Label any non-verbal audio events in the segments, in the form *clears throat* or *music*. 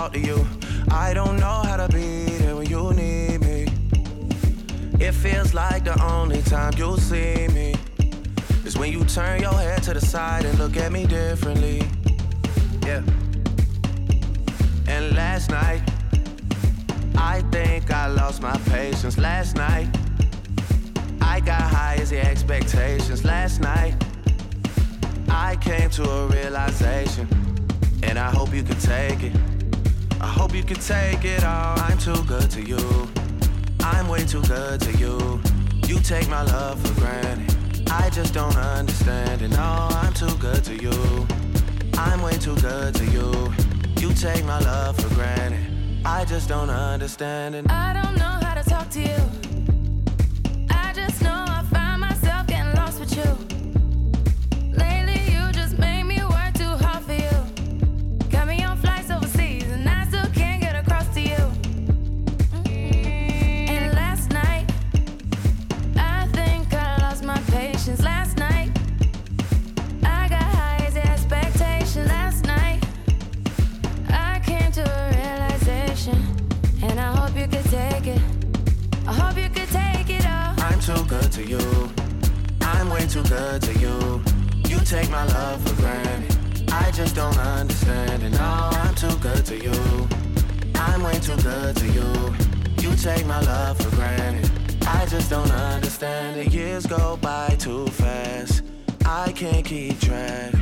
talk to you. I don't know how to be there when you need me. It feels like the only time you'll see me is when you turn your head to the side and look at me differently. Yeah. And last night, I think I lost my patience. Last night, I got high as the expectations. Last night, I came to a realization, and I hope you can take it. I hope you can take it all. I'm too good to you. I'm way too good to you. You take my love for granted. I just don't understand it. No, I'm too good to you. I'm way too good to you. You take my love for granted. I just don't understand it. I don't know how to talk to you. I just know to you. I'm way too good to you. You take my love for granted. I just don't understand it. Years go by too fast. I can't keep track.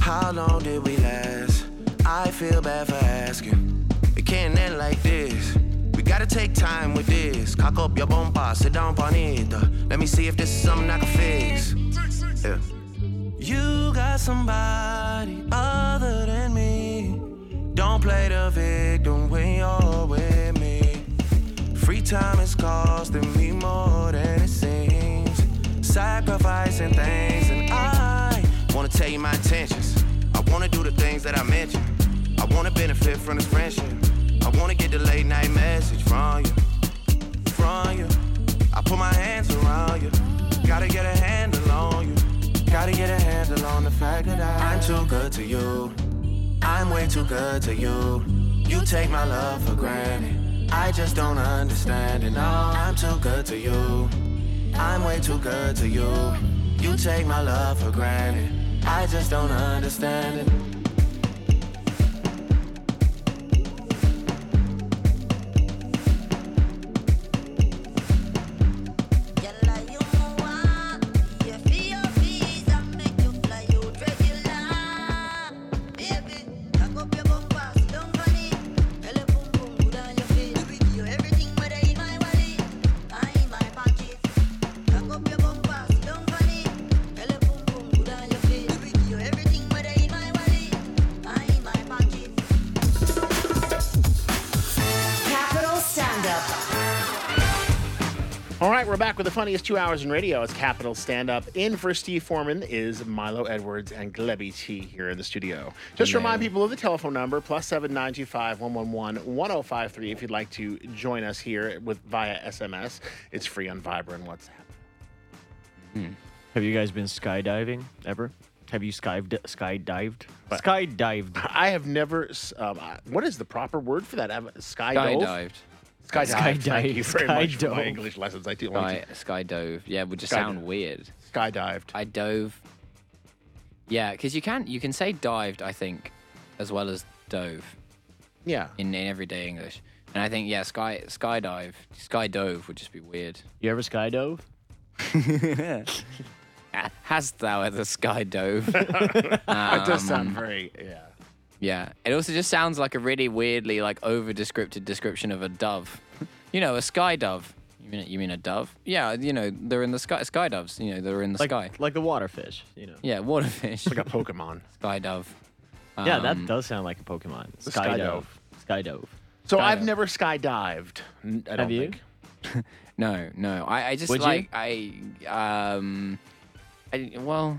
How long did we last? I feel bad for asking. It can't end like this. We gotta take time with this. Cock up your bumper, sit down on it. Uh, Let me see if this is something I can fix. Yeah. You got somebody other than me. Don't play the victim when you're with me. Free time is costing me more than it seems. Sacrificing things, and I wanna tell you my intentions. I wanna do the things that I mentioned. I wanna benefit from this friendship. I wanna get the late night message from you, from you. I put my hands around you. Gotta get a handle on you. Gotta get a handle on the fact that I, I'm too good to you. I'm way too good to you. You take my love for granted. I just don't understand it. No, I'm too good to you. I'm way too good to you. You take my love for granted. I just don't understand it. Right, we're back with the funniest two hours in radio. It's Capital Stand Up. In for Steve Foreman is Milo Edwards and Glebby T here in the studio. Just remind people of the telephone number plus seven nine two five one one one one zero five three if you'd like to join us here with via SMS. It's free on Viber and WhatsApp. Have you guys been skydiving ever? Have you skydived? Skydived? Skydived. I have never. Um, what is the proper word for that? Have- Skydived. Skydive. Thank you very much for my Skydove. English lessons. I do. Sky, sky dove. Yeah, would just Sky sound dove. weird. Skydived. I dove. Yeah, because you can you can say dived, I think, as well as dove Yeah. in, in everyday English. And I think yeah, sky skydive, sky dove would just be weird. You ever skydove? *laughs* Hast thou ever sky dove? *laughs* That does sound Um, very. Yeah. Yeah. It also just sounds like a really weirdly like over descripted description of a dove. *laughs* you know, a sky dove. You mean you mean a dove? Yeah, you know, they're in the sky sky doves, you know, they're in the Like sky. like the waterfish, you know. Yeah, water waterfish. Like a Pokemon. *laughs* sky dove. Yeah, that Um, does sound like a Pokemon. Sky dove. Sky dove. So I've Skydive. never skydived. N- I Have don't you? Um, think. *laughs* No, no. I, I just Would you? like I um I well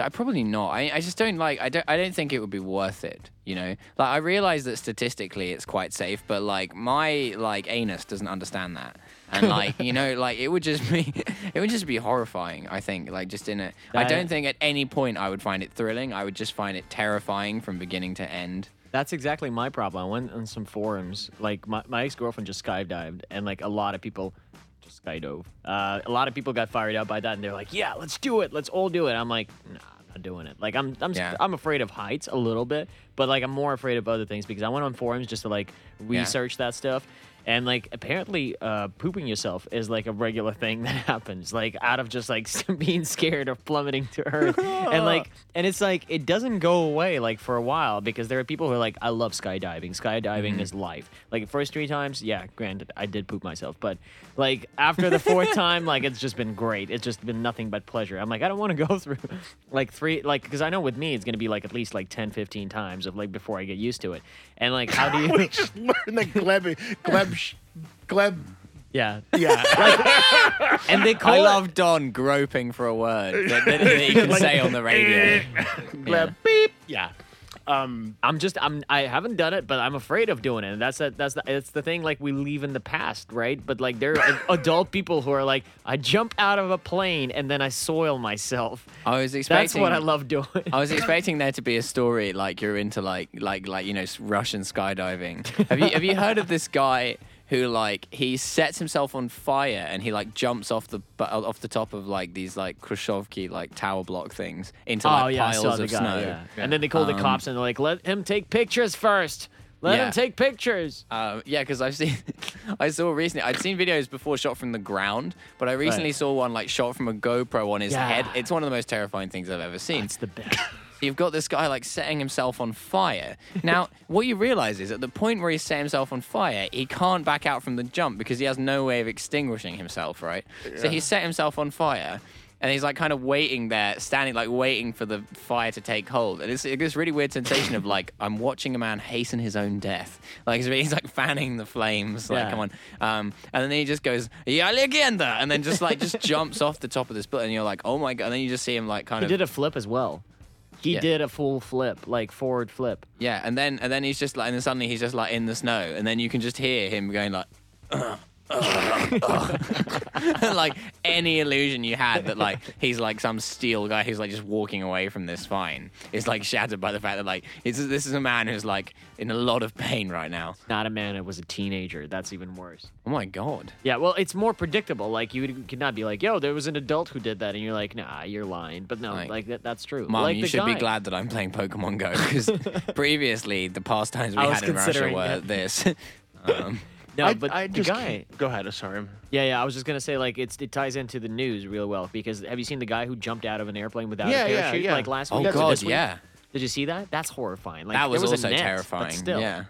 I probably not. I, I just don't like. I don't. I don't think it would be worth it. You know, like I realize that statistically it's quite safe, but like my like anus doesn't understand that, and *laughs* like you know, like it would just be, *laughs* it would just be horrifying. I think, like just in it. I don't think at any point I would find it thrilling. I would just find it terrifying from beginning to end. That's exactly my problem. I went on some forums. Like my, my ex girlfriend just skydived, and like a lot of people just skydove. Uh, a lot of people got fired up by that, and they're like, "Yeah, let's do it. Let's all do it." I'm like, "Nah, I'm not doing it." Like I'm I'm Yeah. I'm afraid of heights a little bit, but like I'm more afraid of other things because I went on forums just to like research that stuff. And like apparently, uh, pooping yourself is like a regular thing that *laughs* happens, like out of just like *laughs* being scared of plummeting to earth, and like, *laughs* and it's like it doesn't go away like for a while because there are people who are like, I love skydiving. Skydiving is life. Like first three times, yeah, granted, I did poop myself, but like after the fourth time, like it's just been great. It's just been nothing but pleasure. I'm like, I don't want to go through like three, like because I know with me it's gonna be like at least like 10, 15 times of like before I get used to it. And like, how do you? just learned that Gleb, Gleb, sh- Gleb. yeah, Yeah. *laughs* and they call I it- love Don groping for a word that, that, he can *laughs* Like- say on the radio. *laughs* Gleb. Beep. Yeah. Um, I'm just I'm I haven't done it, but I'm afraid of doing it. And that's a, that's the, it's the thing like we leave in the past, right? But like there are *laughs* adult people who are like I jump out of a plane and then I soil myself. I was expecting. That's what I love doing. I was *laughs* expecting there to be a story like you're into like like like you know Russian skydiving. Have you have you heard of this guy who like he sets himself on fire and he like jumps off the bu- off the top of like these like Khrushchevki like tower block things into like oh yeah, I piles saw the of guy. snow. Yeah. And then they call the Um, cops and they're like, let him take pictures first. Let Yeah. him take pictures. Um, yeah, because I've seen, *laughs* I saw recently. I'd seen videos before shot from the ground, but I recently Right. saw one like shot from a GoPro on his Yeah. head. It's one of the most terrifying things I've ever seen. It's the best. You've got this guy like setting himself on fire. *laughs* Now, what you realize is at the point where he's set himself on fire, he can't back out from the jump because he has no way of extinguishing himself, right? So he set himself on fire. And he's like kind of waiting there, standing like waiting for the fire to take hold. And it's, it's this really weird sensation of like, I'm watching a man hasten his own death. Like he's, he's like fanning the flames. Like, Yeah. come on. Um, and then he just goes, Ya legenda! And then just like, just jumps off the top of this building. And you're like, oh my God. And then you just see him like kind of. He of. did a flip as well. He Yeah. did a full flip, like forward flip. Yeah, and then and then he's just like, and then suddenly he's just like in the snow, and then you can just hear him going like, *clears throat* *laughs* like any illusion you had that like he's like some steel guy who's like just walking away from this fine is like shattered by the fact that like it's, this is a man who's like in a lot of pain right now. Not a man that was a teenager. That's even worse. Oh my god. Yeah, well, it's more predictable. Like you would- could not be like, "Yo, there was an adult who did that," and you're like, "Nah, you're lying." But no, Like, like, that, that's true. Mom, like you should be glad that I'm playing Pokemon Go because *laughs* previously the pastimes we I had in Russia were that. this. *laughs* Um, No, I, but I the just guy. Go ahead. Sorry. Yeah, yeah. I was just gonna say like it's it ties into the news real well because have you seen the guy who jumped out of an airplane without Yeah, a parachute yeah. like last oh week? or god, week? yeah. Did you see that? That's horrifying. Like that was, was also a net, terrifying. But still, Yeah.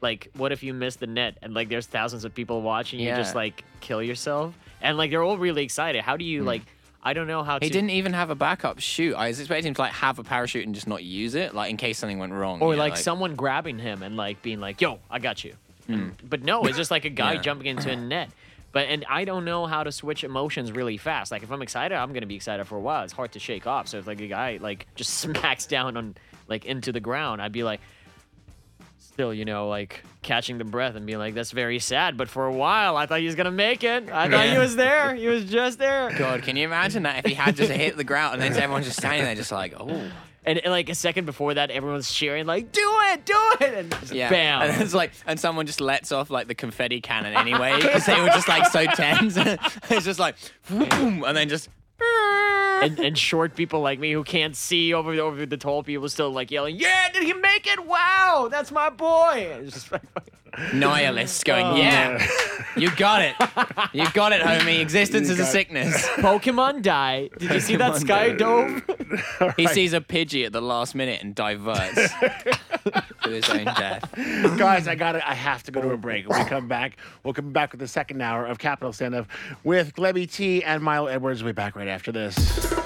like what if you miss the net and like there's thousands of people watching you Yeah. just like kill yourself and like they're all really excited. How do you hmm. like? I don't know how. He to. didn't even have a backup chute. I was expecting him to like have a parachute and just not use it, like in case something went wrong. or you know, like, someone grabbing him and like being like, "Yo, I got you." And- but no, it's just like a guy. Yeah. jumping into a *clears throat* net. But and I don't know how to switch emotions really fast. Like if I'm excited, I'm gonna be excited for a while. It's hard to shake off. So if like a guy like just *laughs* smacks down on like into the ground, I'd be like, still, you know, like catching the breath and being like, "That's very sad." But for a while, I thought he was gonna make it. I thought he was there. He was just there. God, can you imagine that if he had just hit the ground and then everyone's just standing there, just like, oh, And, and, like a second before that, everyone's cheering like, "Do it, do it!" And just yeah. bam. And it's like, and someone just lets off like the confetti cannon anyway *laughs* because they were just like so tense. *laughs* it's just like, boom, and then just. *laughs* and, and short people like me who can't see over over the tall people still like yelling, "Yeah, did he make it? Wow, that's my boy!" *laughs* It's just like, *laughs* Nihilists going, Oh. yeah, *laughs* you got it, you got it, homie. Existence is a sickness. Pokemon die. Did you see that Pokemon sky die. He sees a Pidgey at the last minute and diverts to his own death. *laughs* Guys, I got to I have to go to a break. When we come back, we'll come back with the second hour of Capital Stand Up with Glebby T and Milo Edwards. We'll be back right after this.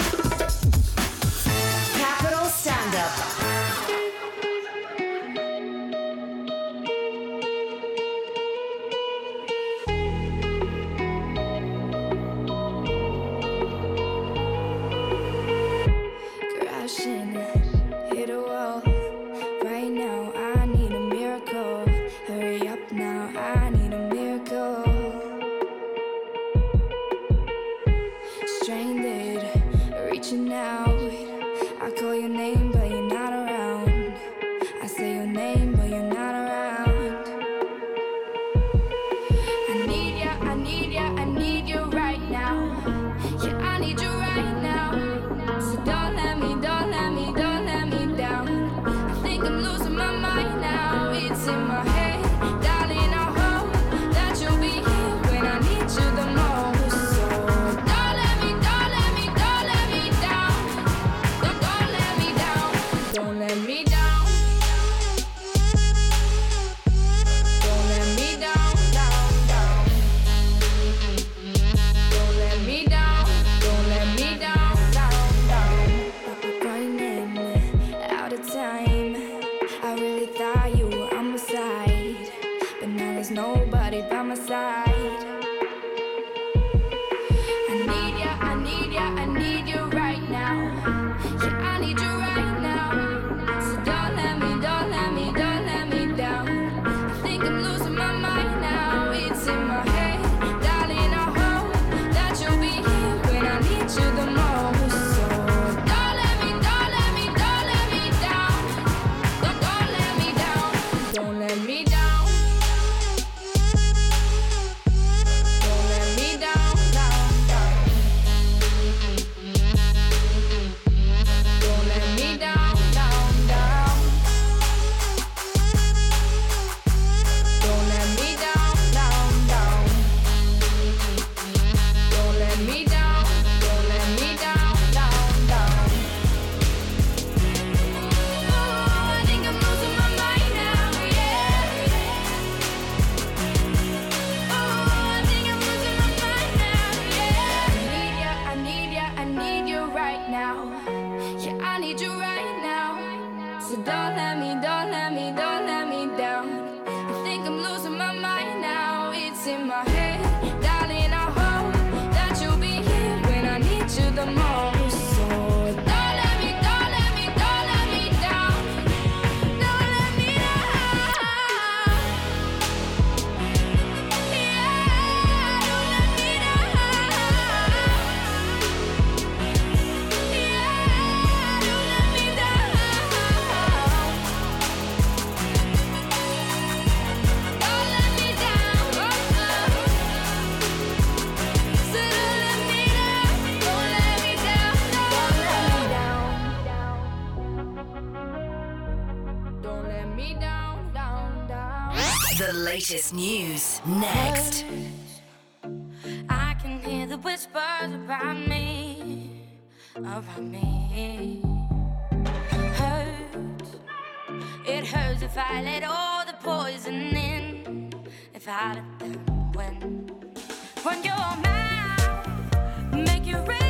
darling. me down, down, down. The latest news next. I can hear the whispers about me, around me. Hurts. It hurts if I let all the poison in, if I let them win. When you're mad, make you rain.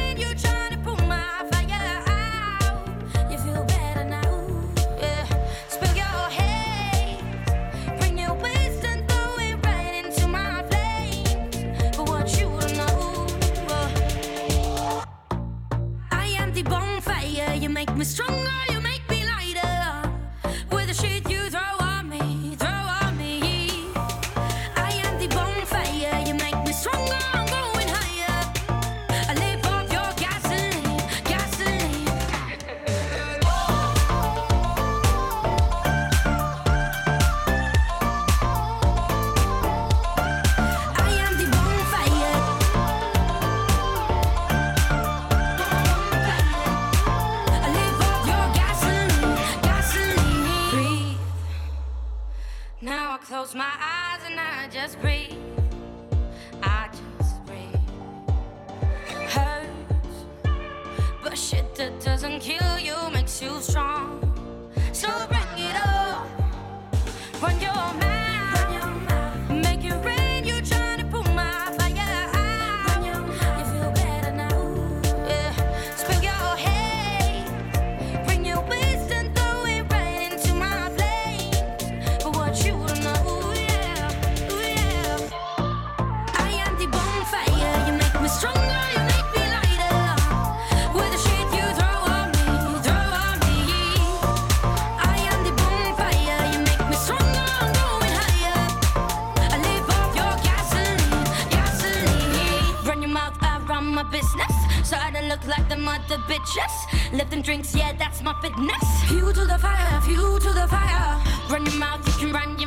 left drinks, yeah, that's my fitness. Fuel to the fire, fuel to the fire. Run your mouth, you can run